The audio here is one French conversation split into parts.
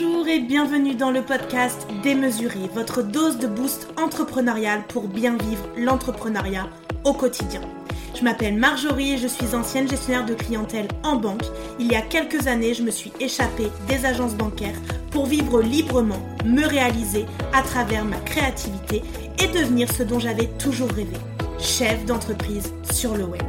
Bonjour et bienvenue dans le podcast Démesuré, votre dose de boost entrepreneurial pour bien vivre l'entrepreneuriat au quotidien. Je m'appelle Marjorie et je suis ancienne gestionnaire de clientèle en banque. Il y a quelques années, je me suis échappée des agences bancaires pour vivre librement, me réaliser à travers ma créativité et devenir ce dont j'avais toujours rêvé, chef d'entreprise sur le web.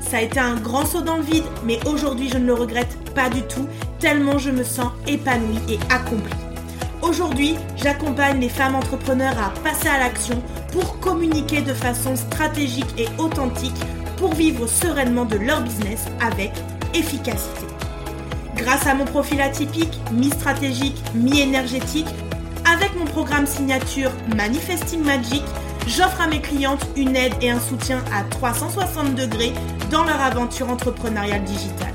Ça a été un grand saut dans le vide, mais aujourd'hui je ne le regrette pas du tout, tellement je me sens épanouie et accomplie. Aujourd'hui, j'accompagne les femmes entrepreneurs à passer à l'action pour communiquer de façon stratégique et authentique pour vivre sereinement de leur business avec efficacité. Grâce à mon profil atypique, mi-stratégique, mi-énergétique, avec mon programme signature Manifesting Magic, j'offre à mes clientes une aide et un soutien à 360 degrés dans leur aventure entrepreneuriale digitale.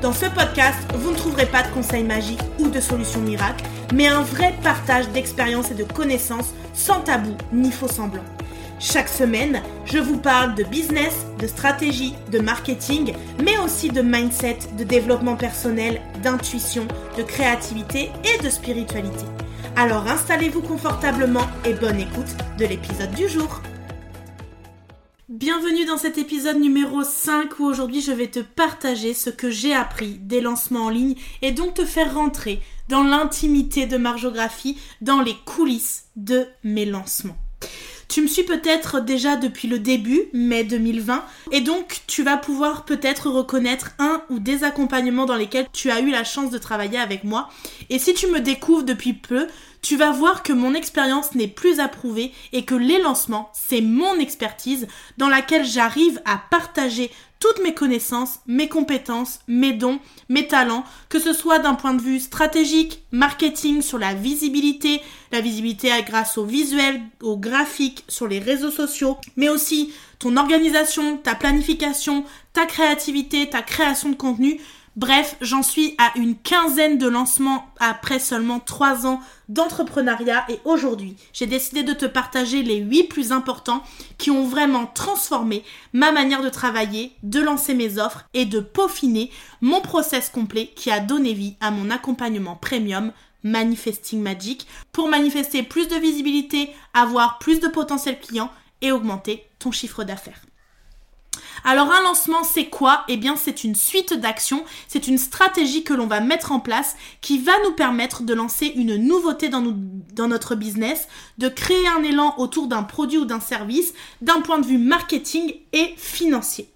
Dans ce podcast, vous ne trouverez pas de conseils magiques ou de solutions miracles, mais un vrai partage d'expériences et de connaissances sans tabou ni faux semblant. Chaque semaine, je vous parle de business, de stratégie, de marketing, mais aussi de mindset, de développement personnel, d'intuition, de créativité et de spiritualité. Alors installez-vous confortablement et bonne écoute de l'épisode du jour. Bienvenue dans cet épisode numéro 5 où aujourd'hui je vais te partager ce que j'ai appris des lancements en ligne et donc te faire rentrer dans l'intimité de Margeographie, dans les coulisses de mes lancements. Tu me suis peut-être déjà depuis le début, mai 2020, et donc tu vas pouvoir peut-être reconnaître un ou des accompagnements dans lesquels tu as eu la chance de travailler avec moi. Et si tu me découvres depuis peu, tu vas voir que mon expérience n'est plus approuvée et que les lancements, c'est mon expertise dans laquelle j'arrive à partager toutes mes connaissances, mes compétences, mes dons, mes talents, que ce soit d'un point de vue stratégique, marketing, sur la visibilité, la visibilité grâce au visuel, au graphique, sur les réseaux sociaux, mais aussi ton organisation, ta planification, ta créativité, ta création de contenu. Bref, j'en suis à une quinzaine de lancements après seulement trois ans d'entrepreneuriat et aujourd'hui, j'ai décidé de te partager les huit plus importants qui ont vraiment transformé ma manière de travailler, de lancer mes offres et de peaufiner mon process complet qui a donné vie à mon accompagnement premium Manifesting Magic pour manifester plus de visibilité, avoir plus de potentiel client et augmenter ton chiffre d'affaires. Alors un lancement, c'est quoi? Eh bien, c'est une suite d'actions, c'est une stratégie que l'on va mettre en place qui va nous permettre de lancer une nouveauté dans, notre business, de créer un élan autour d'un produit ou d'un service d'un point de vue marketing et financier.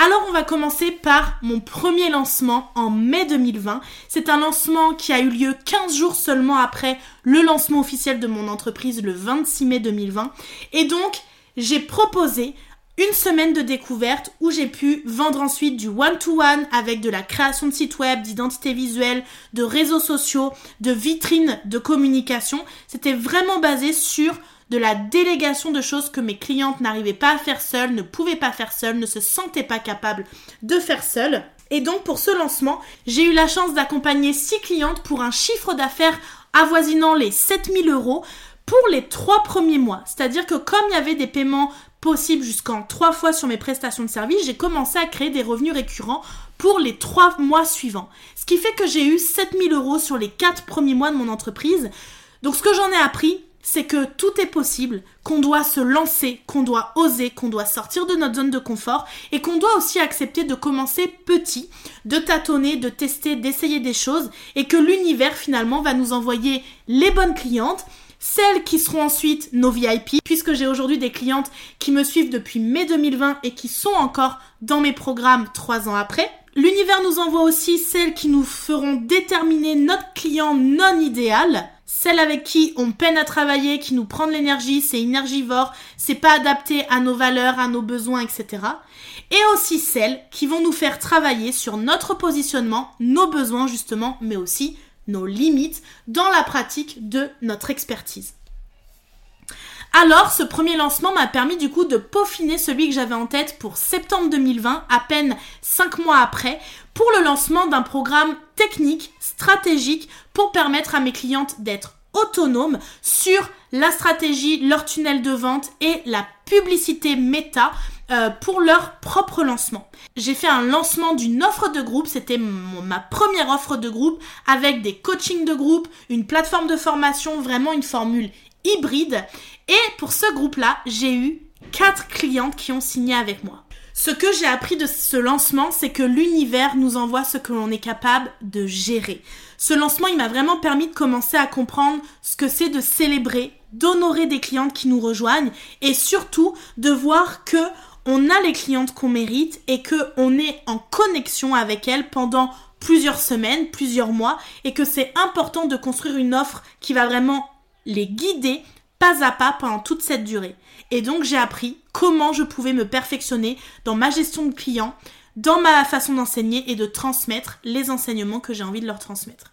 Alors on va commencer par mon premier lancement en mai 2020. C'est un lancement qui a eu lieu 15 jours seulement après le lancement officiel de mon entreprise le 26 mai 2020. Et donc j'ai proposé une semaine de découverte où j'ai pu vendre ensuite du one-to-one avec de la création de sites web, d'identité visuelle, de réseaux sociaux, de vitrines de communication. C'était vraiment basé sur de la délégation de choses que mes clientes n'arrivaient pas à faire seules, ne pouvaient pas faire seules, ne se sentaient pas capables de faire seules. Et donc pour ce lancement, j'ai eu la chance d'accompagner six clientes pour un chiffre d'affaires avoisinant les 7000 euros pour les trois premiers mois. C'est-à-dire que comme il y avait des paiements possible jusqu'en trois fois sur mes prestations de service, j'ai commencé à créer des revenus récurrents pour les trois mois suivants. Ce qui fait que j'ai eu 7000 euros sur les quatre premiers mois de mon entreprise. Donc ce que j'en ai appris, c'est que tout est possible, qu'on doit se lancer, qu'on doit oser, qu'on doit sortir de notre zone de confort et qu'on doit aussi accepter de commencer petit, de tâtonner, de tester, d'essayer des choses et que l'univers finalement va nous envoyer les bonnes clientes celles qui seront ensuite nos VIP, puisque j'ai aujourd'hui des clientes qui me suivent depuis mai 2020 et qui sont encore dans mes programmes trois ans après. L'univers nous envoie aussi celles qui nous feront déterminer notre client non idéal, celles avec qui on peine à travailler, qui nous prend de l'énergie, c'est énergivore, c'est pas adapté à nos valeurs, à nos besoins, etc. Et aussi celles qui vont nous faire travailler sur notre positionnement, nos besoins justement, mais aussi nos limites dans la pratique de notre expertise. Alors, ce premier lancement m'a permis du coup de peaufiner celui que j'avais en tête pour septembre 2020, à peine 5 mois après, pour le lancement d'un programme technique, stratégique, pour permettre à mes clientes d'être autonomes sur la stratégie, leur tunnel de vente et la publicité méta euh, pour leur propre lancement. J'ai fait un lancement d'une offre de groupe, c'était ma première offre de groupe avec des coachings de groupe, une plateforme de formation, vraiment une formule hybride. Et pour ce groupe-là, j'ai eu quatre clientes qui ont signé avec moi. Ce que j'ai appris de ce lancement, c'est que l'univers nous envoie ce que l'on est capable de gérer. Ce lancement, il m'a vraiment permis de commencer à comprendre ce que c'est de célébrer, d'honorer des clientes qui nous rejoignent et surtout de voir que on a les clientes qu'on mérite et que on est en connexion avec elles pendant plusieurs semaines, plusieurs mois et que c'est important de construire une offre qui va vraiment les guider pas à pas pendant toute cette durée. Et donc j'ai appris comment je pouvais me perfectionner dans ma gestion de clients, dans ma façon d'enseigner et de transmettre les enseignements que j'ai envie de leur transmettre.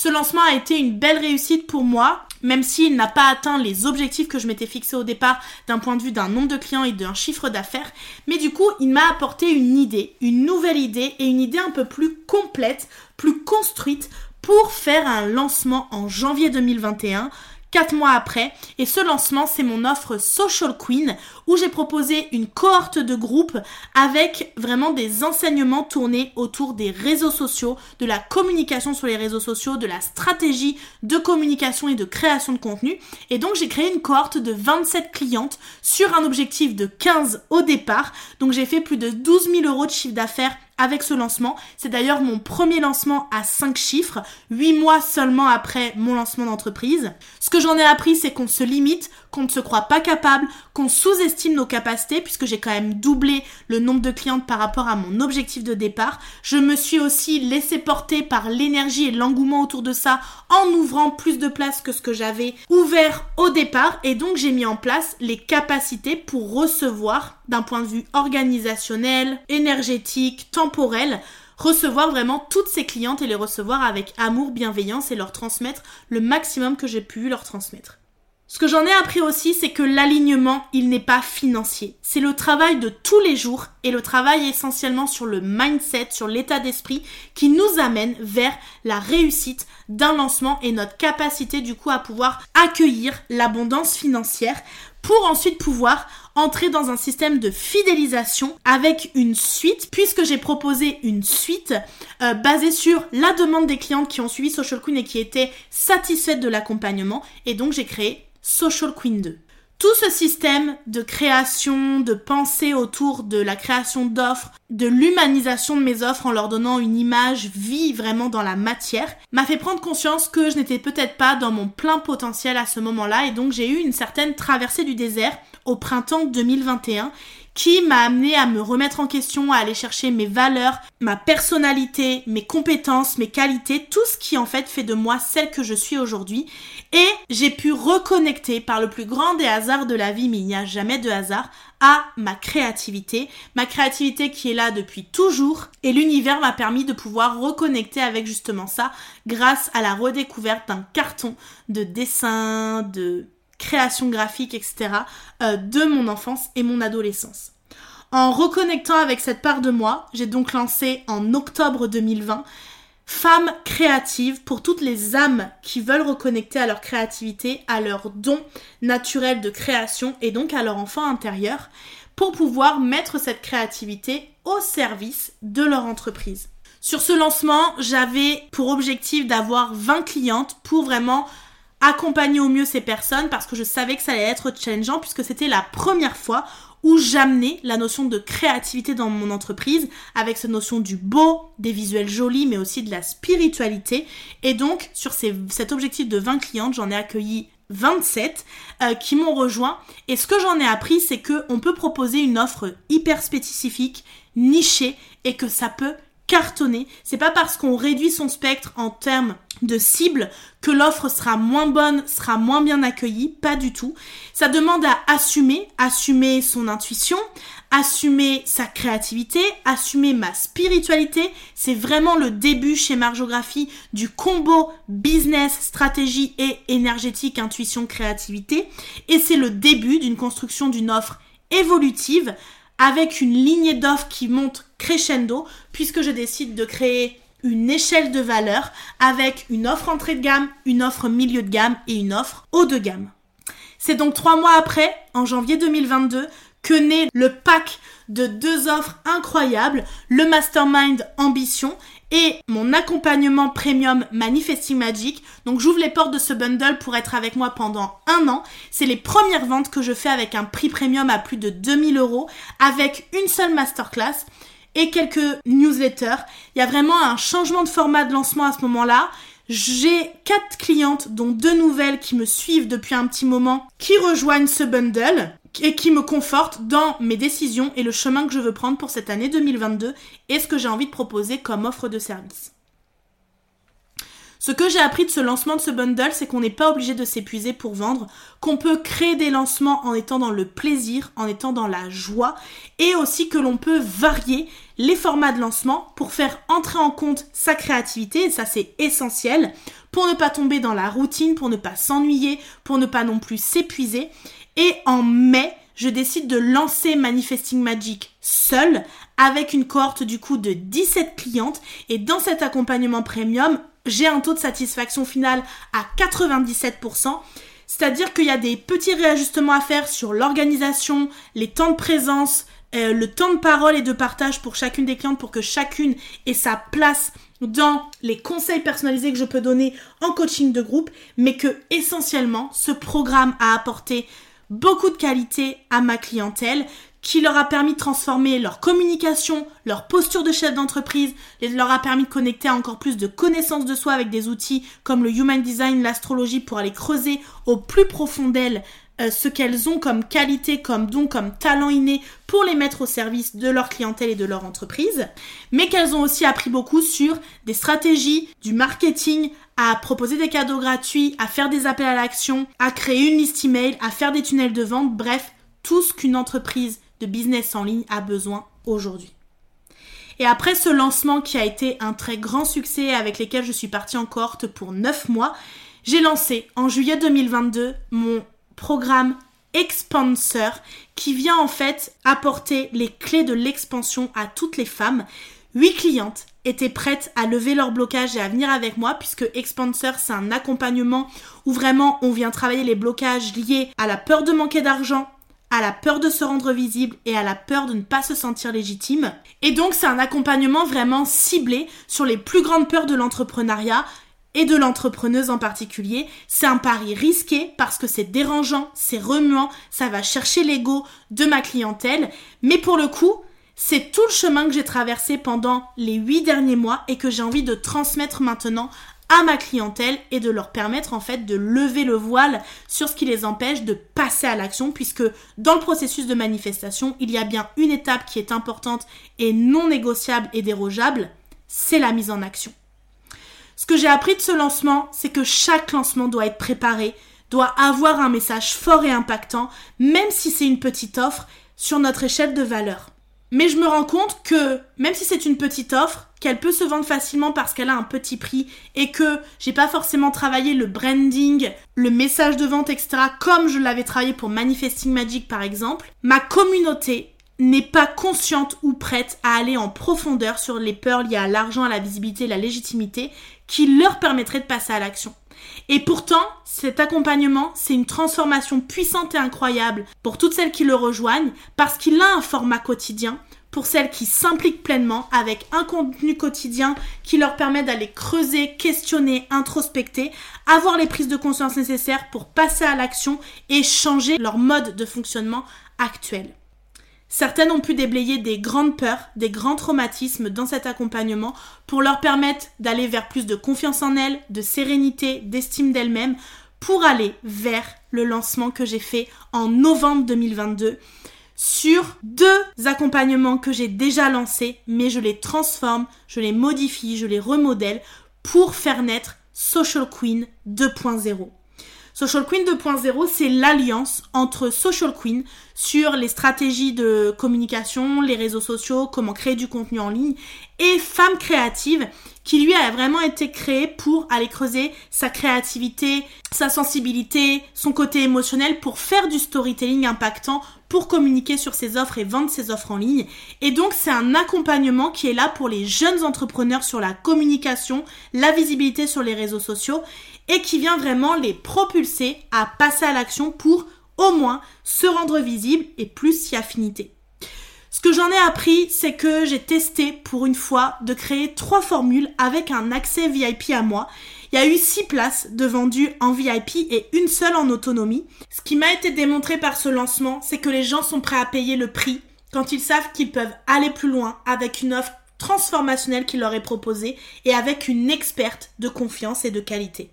Ce lancement a été une belle réussite pour moi, même s'il n'a pas atteint les objectifs que je m'étais fixés au départ d'un point de vue d'un nombre de clients et d'un chiffre d'affaires. Mais du coup, il m'a apporté une idée, une nouvelle idée et une idée un peu plus complète, plus construite pour faire un lancement en janvier 2021 Quatre mois après, et ce lancement, c'est mon offre Social Queen, où j'ai proposé une cohorte de groupe avec vraiment des enseignements tournés autour des réseaux sociaux, de la communication sur les réseaux sociaux, de la stratégie de communication et de création de contenu. Et donc, j'ai créé une cohorte de 27 clientes sur un objectif de 15 au départ. Donc, j'ai fait plus de 12 000 euros de chiffre d'affaires avec ce lancement. C'est d'ailleurs mon premier lancement à 5 chiffres, 8 mois seulement après mon lancement d'entreprise. Ce que j'en ai appris, c'est qu'on se limite, qu'on ne se croit pas capable, qu'on sous-estime nos capacités, puisque j'ai quand même doublé le nombre de clientes par rapport à mon objectif de départ. Je me suis aussi laissé porter par l'énergie et l'engouement autour de ça en ouvrant plus de place que ce que j'avais ouvert au départ, et donc j'ai mis en place les capacités pour recevoir d'un point de vue organisationnel, énergétique, temporel, recevoir vraiment toutes ces clientes et les recevoir avec amour, bienveillance et leur transmettre le maximum que j'ai pu leur transmettre. Ce que j'en ai appris aussi, c'est que l'alignement, il n'est pas financier. C'est le travail de tous les jours et le travail essentiellement sur le mindset, sur l'état d'esprit qui nous amène vers la réussite d'un lancement et notre capacité du coup à pouvoir accueillir l'abondance financière pour ensuite pouvoir entrer dans un système de fidélisation avec une suite, puisque j'ai proposé une suite euh, basée sur la demande des clientes qui ont suivi Social Queen et qui étaient satisfaites de l'accompagnement. Et donc j'ai créé Social Queen 2. Tout ce système de création, de pensée autour de la création d'offres, de l'humanisation de mes offres en leur donnant une image vie vraiment dans la matière, m'a fait prendre conscience que je n'étais peut-être pas dans mon plein potentiel à ce moment-là et donc j'ai eu une certaine traversée du désert au printemps 2021 qui m'a amené à me remettre en question, à aller chercher mes valeurs, ma personnalité, mes compétences, mes qualités, tout ce qui en fait fait de moi celle que je suis aujourd'hui. Et j'ai pu reconnecter par le plus grand des hasards de la vie, mais il n'y a jamais de hasard, à ma créativité, ma créativité qui est là depuis toujours et l'univers m'a permis de pouvoir reconnecter avec justement ça grâce à la redécouverte d'un carton de dessin, de création graphique, etc. Euh, de mon enfance et mon adolescence. En reconnectant avec cette part de moi, j'ai donc lancé en octobre 2020 Femmes créatives pour toutes les âmes qui veulent reconnecter à leur créativité, à leur don naturel de création et donc à leur enfant intérieur pour pouvoir mettre cette créativité au service de leur entreprise. Sur ce lancement, j'avais pour objectif d'avoir 20 clientes pour vraiment accompagner au mieux ces personnes parce que je savais que ça allait être challengeant puisque c'était la première fois où j'amenais la notion de créativité dans mon entreprise avec cette notion du beau, des visuels jolis mais aussi de la spiritualité. Et donc sur cet objectif de 20 clientes j'en ai accueilli 27 euh, qui m'ont rejoint. Et ce que j'en ai appris c'est que on peut proposer une offre hyper spécifique, nichée et que ça peut cartonner. C'est pas parce qu'on réduit son spectre en termes de cible que l'offre sera moins bonne, sera moins bien accueillie, pas du tout. Ça demande à assumer, assumer son intuition, assumer sa créativité, assumer ma spiritualité. C'est vraiment le début chez Margeographie du combo business, stratégie et énergétique, intuition, créativité. Et c'est le début d'une construction d'une offre évolutive avec une lignée d'offres qui monte crescendo puisque je décide de créer une échelle de valeur avec une offre entrée de gamme, une offre milieu de gamme et une offre haut de gamme. C'est donc trois mois après, en janvier 2022, que naît le pack de deux offres incroyables, le Mastermind Ambition et mon accompagnement premium Manifesting Magic. Donc j'ouvre les portes de ce bundle pour être avec moi pendant un an. C'est les premières ventes que je fais avec un prix premium à plus de 2000 euros, avec une seule masterclass et quelques newsletters. Il y a vraiment un changement de format de lancement à ce moment-là. J'ai quatre clientes, dont deux nouvelles qui me suivent depuis un petit moment, qui rejoignent ce bundle et qui me confortent dans mes décisions et le chemin que je veux prendre pour cette année 2022 et ce que j'ai envie de proposer comme offre de service. Ce que j'ai appris de ce lancement de ce bundle, c'est qu'on n'est pas obligé de s'épuiser pour vendre, qu'on peut créer des lancements en étant dans le plaisir, en étant dans la joie, et aussi que l'on peut varier les formats de lancement pour faire entrer en compte sa créativité, et ça c'est essentiel, pour ne pas tomber dans la routine, pour ne pas s'ennuyer, pour ne pas non plus s'épuiser. Et en mai, je décide de lancer Manifesting Magic seul avec une cohorte du coup de 17 clientes et dans cet accompagnement premium, j'ai un taux de satisfaction final à 97%. C'est-à-dire qu'il y a des petits réajustements à faire sur l'organisation, les temps de présence, euh, le temps de parole et de partage pour chacune des clientes pour que chacune ait sa place dans les conseils personnalisés que je peux donner en coaching de groupe, mais que essentiellement ce programme a apporté beaucoup de qualité à ma clientèle, qui leur a permis de transformer leur communication, leur posture de chef d'entreprise, leur a permis de connecter encore plus de connaissances de soi avec des outils comme le Human Design, l'astrologie pour aller creuser au plus profond d'elles euh, ce qu'elles ont comme qualité, comme don, comme talent inné pour les mettre au service de leur clientèle et de leur entreprise, mais qu'elles ont aussi appris beaucoup sur des stratégies, du marketing, à proposer des cadeaux gratuits, à faire des appels à l'action, à créer une liste email, à faire des tunnels de vente, bref, tout ce qu'une entreprise de business en ligne a besoin aujourd'hui. Et après ce lancement qui a été un très grand succès avec lequel je suis partie en cohorte pour 9 mois, j'ai lancé en juillet 2022 mon programme Expansor qui vient en fait apporter les clés de l'expansion à toutes les femmes. Huit clientes étaient prêtes à lever leur blocage et à venir avec moi puisque Expansor c'est un accompagnement où vraiment on vient travailler les blocages liés à la peur de manquer d'argent, à la peur de se rendre visible et à la peur de ne pas se sentir légitime. Et donc c'est un accompagnement vraiment ciblé sur les plus grandes peurs de l'entrepreneuriat et de l'entrepreneuse en particulier. C'est un pari risqué parce que c'est dérangeant, c'est remuant, ça va chercher l'ego de ma clientèle. Mais pour le coup, c'est tout le chemin que j'ai traversé pendant les huit derniers mois et que j'ai envie de transmettre maintenant à ma clientèle et de leur permettre en fait de lever le voile sur ce qui les empêche de passer à l'action puisque dans le processus de manifestation, il y a bien une étape qui est importante et non négociable et dérogeable, c'est la mise en action. Ce que j'ai appris de ce lancement, c'est que chaque lancement doit être préparé, doit avoir un message fort et impactant, même si c'est une petite offre, sur notre échelle de valeur. Mais je me rends compte que même si c'est une petite offre, qu'elle peut se vendre facilement parce qu'elle a un petit prix et que j'ai pas forcément travaillé le branding, le message de vente, etc. comme je l'avais travaillé pour Manifesting Magic par exemple, ma communauté n'est pas consciente ou prête à aller en profondeur sur les peurs liées à l'argent, à la visibilité, la légitimité qui leur permettrait de passer à l'action. Et pourtant, cet accompagnement, c'est une transformation puissante et incroyable pour toutes celles qui le rejoignent parce qu'il a un format quotidien pour celles qui s'impliquent pleinement avec un contenu quotidien qui leur permet d'aller creuser, questionner, introspecter, avoir les prises de conscience nécessaires pour passer à l'action et changer leur mode de fonctionnement actuel. Certaines ont pu déblayer des grandes peurs, des grands traumatismes dans cet accompagnement pour leur permettre d'aller vers plus de confiance en elles, de sérénité, d'estime d'elles-mêmes, pour aller vers le lancement que j'ai fait en novembre 2022 sur deux accompagnements que j'ai déjà lancés, mais je les transforme, je les modifie, je les remodèle pour faire naître Social Queen 2.0. Social Queen 2.0, c'est l'alliance entre Social Queen sur les stratégies de communication, les réseaux sociaux, comment créer du contenu en ligne, et Femmes créatives qui lui a vraiment été créé pour aller creuser sa créativité, sa sensibilité, son côté émotionnel pour faire du storytelling impactant, pour communiquer sur ses offres et vendre ses offres en ligne. Et donc c'est un accompagnement qui est là pour les jeunes entrepreneurs sur la communication, la visibilité sur les réseaux sociaux et qui vient vraiment les propulser à passer à l'action pour au moins se rendre visible et plus si affinité. Ce que j'en ai appris, c'est que j'ai testé pour une fois de créer trois formules avec un accès VIP à moi. Il y a eu six places de vendues en VIP et une seule en autonomie. Ce qui m'a été démontré par ce lancement, c'est que les gens sont prêts à payer le prix quand ils savent qu'ils peuvent aller plus loin avec une offre transformationnelle qui leur est proposée et avec une experte de confiance et de qualité.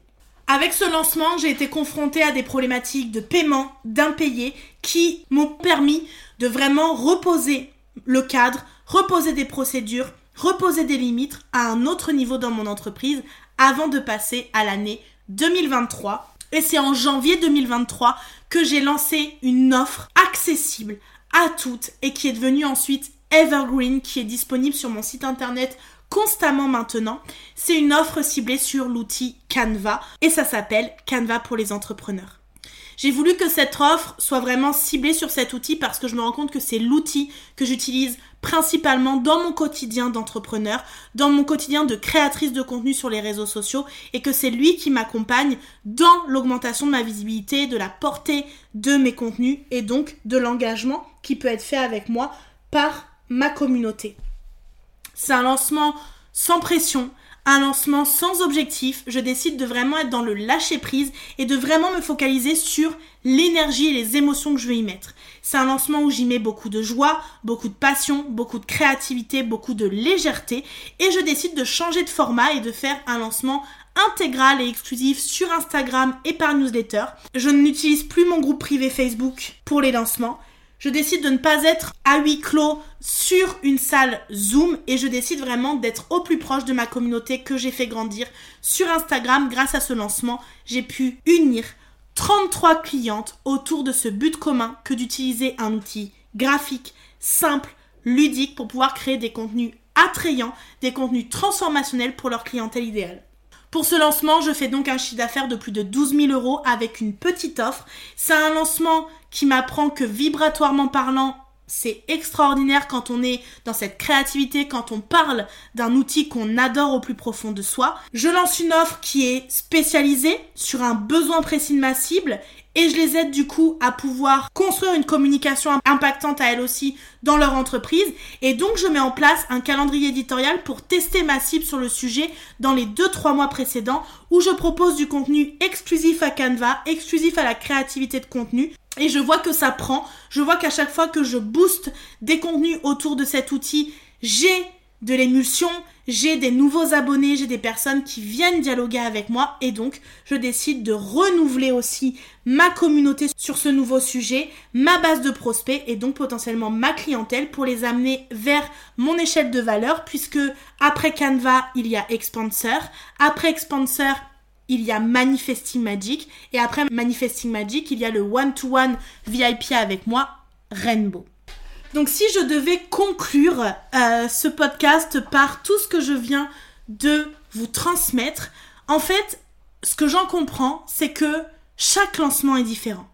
Avec ce lancement, j'ai été confrontée à des problématiques de paiement, d'impayés, qui m'ont permis de vraiment reposer le cadre, reposer des procédures, reposer des limites à un autre niveau dans mon entreprise avant de passer à l'année 2023. Et c'est en janvier 2023 que j'ai lancé une offre accessible à toutes et qui est devenue ensuite Evergreen qui est disponible sur mon site internet constamment maintenant. C'est une offre ciblée sur l'outil Canva et ça s'appelle Canva pour les entrepreneurs. J'ai voulu que cette offre soit vraiment ciblée sur cet outil parce que je me rends compte que c'est l'outil que j'utilise principalement dans mon quotidien d'entrepreneur, dans mon quotidien de créatrice de contenu sur les réseaux sociaux et que c'est lui qui m'accompagne dans l'augmentation de ma visibilité, de la portée de mes contenus et donc de l'engagement qui peut être fait avec moi par ma communauté. C'est un lancement sans pression, un lancement sans objectif. Je décide de vraiment être dans le lâcher prise et de vraiment me focaliser sur l'énergie et les émotions que je vais y mettre. C'est un lancement où j'y mets beaucoup de joie, beaucoup de passion, beaucoup de créativité, beaucoup de légèreté et je décide de changer de format et de faire un lancement intégral et exclusif sur Instagram et par newsletter. Je n'utilise plus mon groupe privé Facebook pour les lancements je décide de ne pas être à huis clos sur une salle Zoom et je décide vraiment d'être au plus proche de ma communauté que j'ai fait grandir sur Instagram. Grâce à ce lancement, j'ai pu unir 33 clientes autour de ce but commun que d'utiliser un outil graphique, simple, ludique pour pouvoir créer des contenus attrayants, des contenus transformationnels pour leur clientèle idéale. Pour ce lancement, je fais donc un chiffre d'affaires de plus de 12 000 euros avec une petite offre. C'est un lancement qui m'apprend que vibratoirement parlant, c'est extraordinaire quand on est dans cette créativité, quand on parle d'un outil qu'on adore au plus profond de soi. Je lance une offre qui est spécialisée sur un besoin précis de ma cible et je les aide du coup à pouvoir construire une communication impactante à elles aussi dans leur entreprise. Et donc je mets en place un calendrier éditorial pour tester ma cible sur le sujet dans les 2-3 mois précédents où je propose du contenu exclusif à Canva, exclusif à la créativité de contenu. Et je vois que ça prend. Je vois qu'à chaque fois que je booste des contenus autour de cet outil, j'ai de l'émulsion, j'ai des nouveaux abonnés, j'ai des personnes qui viennent dialoguer avec moi et donc je décide de renouveler aussi ma communauté sur ce nouveau sujet, ma base de prospects et donc potentiellement ma clientèle pour les amener vers mon échelle de valeur puisque après Canva, il y a Expansor, après Expansor, il y a Manifesting Magic et après Manifesting Magic, il y a le one-to-one -one VIP avec moi, Rainbow. Donc si je devais conclure euh, ce podcast par tout ce que je viens de vous transmettre, en fait, ce que j'en comprends, c'est que chaque lancement est différent.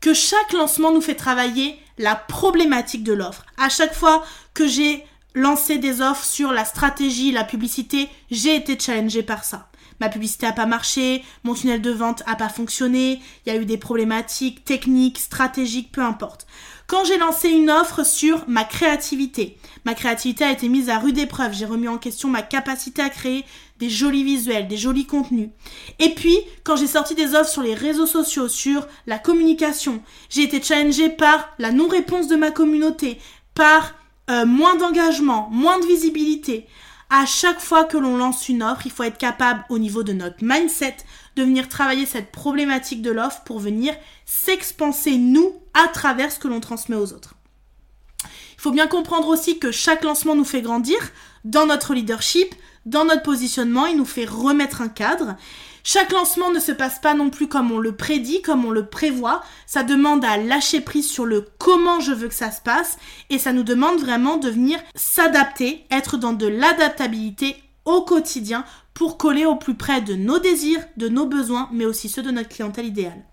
Que chaque lancement nous fait travailler la problématique de l'offre. À chaque fois que j'ai lancé des offres sur la stratégie, la publicité, j'ai été challengée par ça ma publicité a pas marché, mon tunnel de vente a pas fonctionné, il y a eu des problématiques techniques, stratégiques, peu importe. Quand j'ai lancé une offre sur ma créativité, ma créativité a été mise à rude épreuve, j'ai remis en question ma capacité à créer des jolis visuels, des jolis contenus. Et puis, quand j'ai sorti des offres sur les réseaux sociaux, sur la communication, j'ai été challengée par la non-réponse de ma communauté, par euh, moins d'engagement, moins de visibilité à chaque fois que l'on lance une offre, il faut être capable au niveau de notre mindset de venir travailler cette problématique de l'offre pour venir s'expanser nous à travers ce que l'on transmet aux autres. Il faut bien comprendre aussi que chaque lancement nous fait grandir dans notre leadership, dans notre positionnement, il nous fait remettre un cadre chaque lancement ne se passe pas non plus comme on le prédit, comme on le prévoit. Ça demande à lâcher prise sur le comment je veux que ça se passe et ça nous demande vraiment de venir s'adapter, être dans de l'adaptabilité au quotidien pour coller au plus près de nos désirs, de nos besoins, mais aussi ceux de notre clientèle idéale.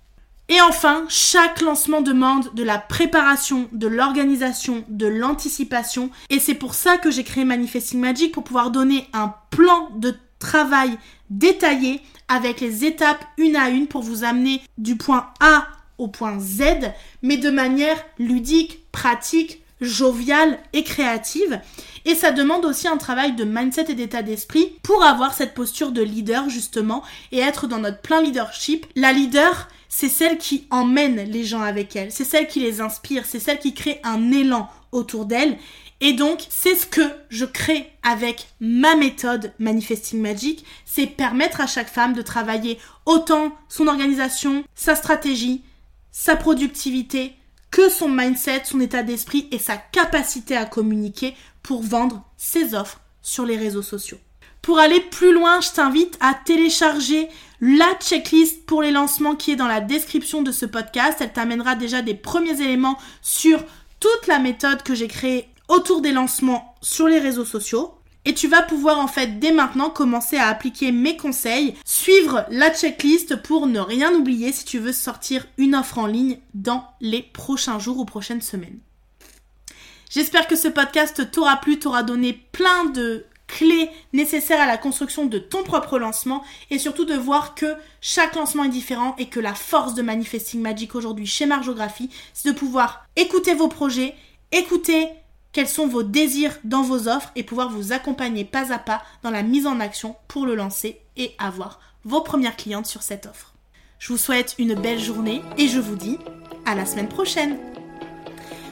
Et enfin, chaque lancement demande de la préparation, de l'organisation, de l'anticipation. Et c'est pour ça que j'ai créé Manifesting Magic pour pouvoir donner un plan de travail détaillé avec les étapes une à une pour vous amener du point A au point Z, mais de manière ludique, pratique, joviale et créative. Et ça demande aussi un travail de mindset et d'état d'esprit pour avoir cette posture de leader justement et être dans notre plein leadership. La leader, c'est celle qui emmène les gens avec elle, c'est celle qui les inspire, c'est celle qui crée un élan autour d'elle. Et donc, c'est ce que je crée avec ma méthode Manifesting Magic, c'est permettre à chaque femme de travailler autant son organisation, sa stratégie, sa productivité, que son mindset, son état d'esprit et sa capacité à communiquer pour vendre ses offres sur les réseaux sociaux. Pour aller plus loin, je t'invite à télécharger la checklist pour les lancements qui est dans la description de ce podcast. Elle t'amènera déjà des premiers éléments sur toute la méthode que j'ai créée autour des lancements sur les réseaux sociaux. Et tu vas pouvoir en fait dès maintenant commencer à appliquer mes conseils, suivre la checklist pour ne rien oublier si tu veux sortir une offre en ligne dans les prochains jours ou prochaines semaines. J'espère que ce podcast t'aura plu, t'aura donné plein de clés nécessaires à la construction de ton propre lancement et surtout de voir que chaque lancement est différent et que la force de Manifesting Magic aujourd'hui chez Margeographie, c'est de pouvoir écouter vos projets, écouter quels sont vos désirs dans vos offres et pouvoir vous accompagner pas à pas dans la mise en action pour le lancer et avoir vos premières clientes sur cette offre. Je vous souhaite une belle journée et je vous dis à la semaine prochaine.